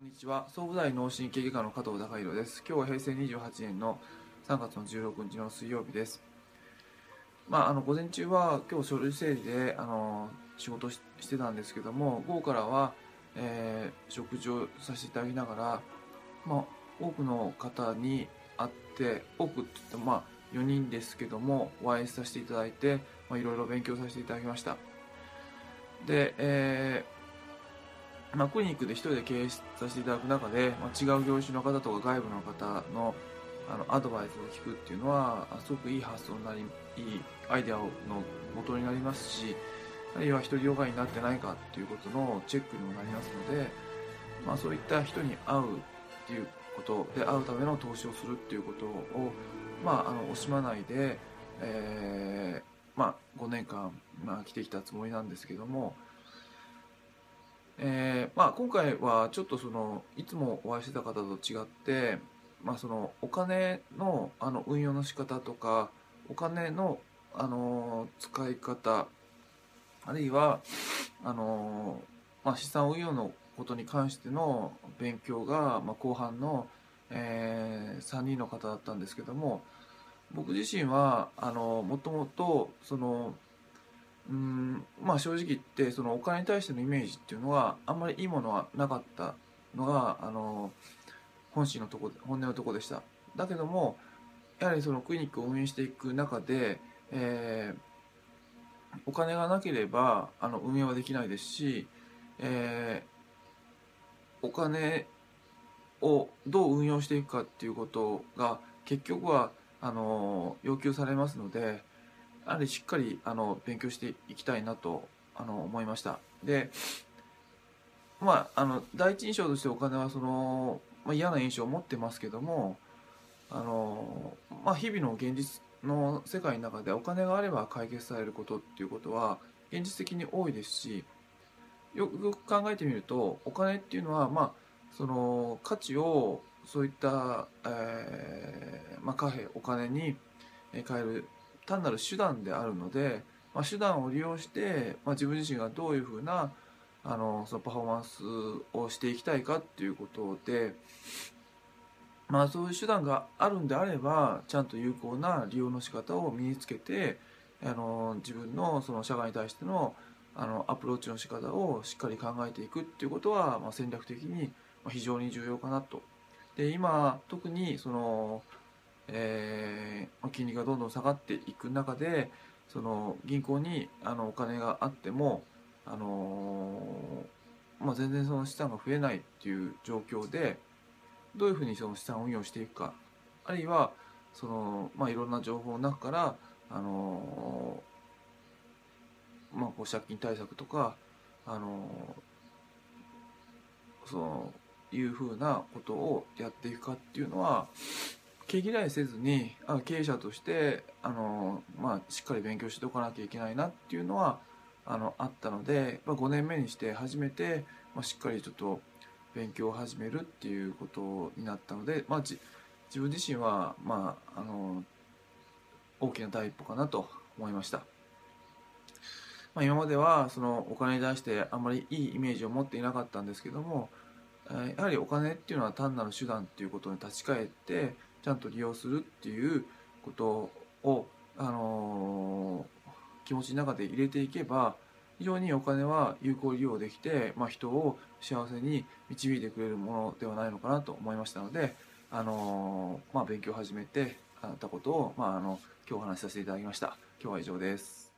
こんにちは。総武大脳神経外科の加藤孝弘です。今日は平成28年の3月の16日の水曜日です。まああの午前中は今日書類整理であの仕事してたんですけども午後からは、えー、食事をさせていただきながらまあ多くの方に会って多くって言ってもまあ4人ですけどもお会いさせていただいてまあいろいろ勉強させていただきました。で、えーまあ、クリニックで一人で経営させていただく中で、まあ、違う業種の方とか外部の方のあのアドバイスを聞くっていうのはすごくいい発想になりいいアイデアの元になりますしあるいは一人ヨガになってないかっていうことのチェックにもなりますので、まあ、そういった人に会うっていうことで会うための投資をするっていうことを、まあ、あの惜しまないで、えーまあ、5年間、まあ、来てきたつもりなんですけども。えーまあ、今回はちょっとそのいつもお会いしてた方と違って、まあ、そのお金のあの運用の仕方とかお金のあの使い方あるいはあの、まあ、資産運用のことに関しての勉強が、まあ、後半の、えー、3人の方だったんですけども僕自身はあのもともとそのうんまあ正直言ってそのお金に対してのイメージっていうのはあんまりいいものはなかったのがあの本心のとこ本音のとこでした。だけどもやはりそのクリニックを運営していく中で、えー、お金がなければあの運営はできないですし、えー、お金をどう運用していくかっていうことが結局はあの要求されますのでやはりしっかりあの勉強していきたいなとあの思いました。でまああの第一印象としてお金はその、まあ、嫌な印象を持ってますけどもあの、まあ、日々の現実の世界の中でお金があれば解決されることっていうことは現実的に多いですしよくよく考えてみるとお金っていうのはまあその価値をそういった、えーまあ、貨幣お金に変える単なる手段であるので、まあ、手段を利用して、まあ、自分自身がどういうふうなあのそのパフォーマンスをしていきたいかっていうことで、まあ、そういう手段があるんであればちゃんと有効な利用の仕方を身につけてあの自分のその社会に対してのあのアプローチの仕方をしっかり考えていくっていうことは、まあ、戦略的に非常に重要かなと。で今特にそのえー、金利がどんどん下がっていく中でその銀行にあのお金があっても、あのー、まあ、全然その資産が増えないっていう状況でどういうふうにその資産運用していくかあるいはその、まあ、いろんな情報の中から、あのー、まあ、こう借金対策とか、あのそのいうふうなことをやっていくかっていうのは毛嫌いせずにあ経営者としてあの、まあ、しっかり勉強しておかなきゃいけないなっていうのはあのあったので、まあ、5年目にして初めて、まあ、しっかりちょっと勉強を始めるっていうことになったので、まあ、自分自身は、まあ、あの大きな第一歩かなと思いました。まあ、今まではそのお金に対してあんまりいいイメージを持っていなかったんですけどもやはりお金っていうのは単なる手段っていうことに立ち返ってちゃんと利用するっていうことを、あのー、気持ちの中で入れていけば非常にお金は有効利用できて、まあ、人を幸せに導いてくれるものではないのかなと思いましたので、あのー、まあ、勉強を始めてあったことを、まあ、あの今日お話しさせていただきました。今日は以上です。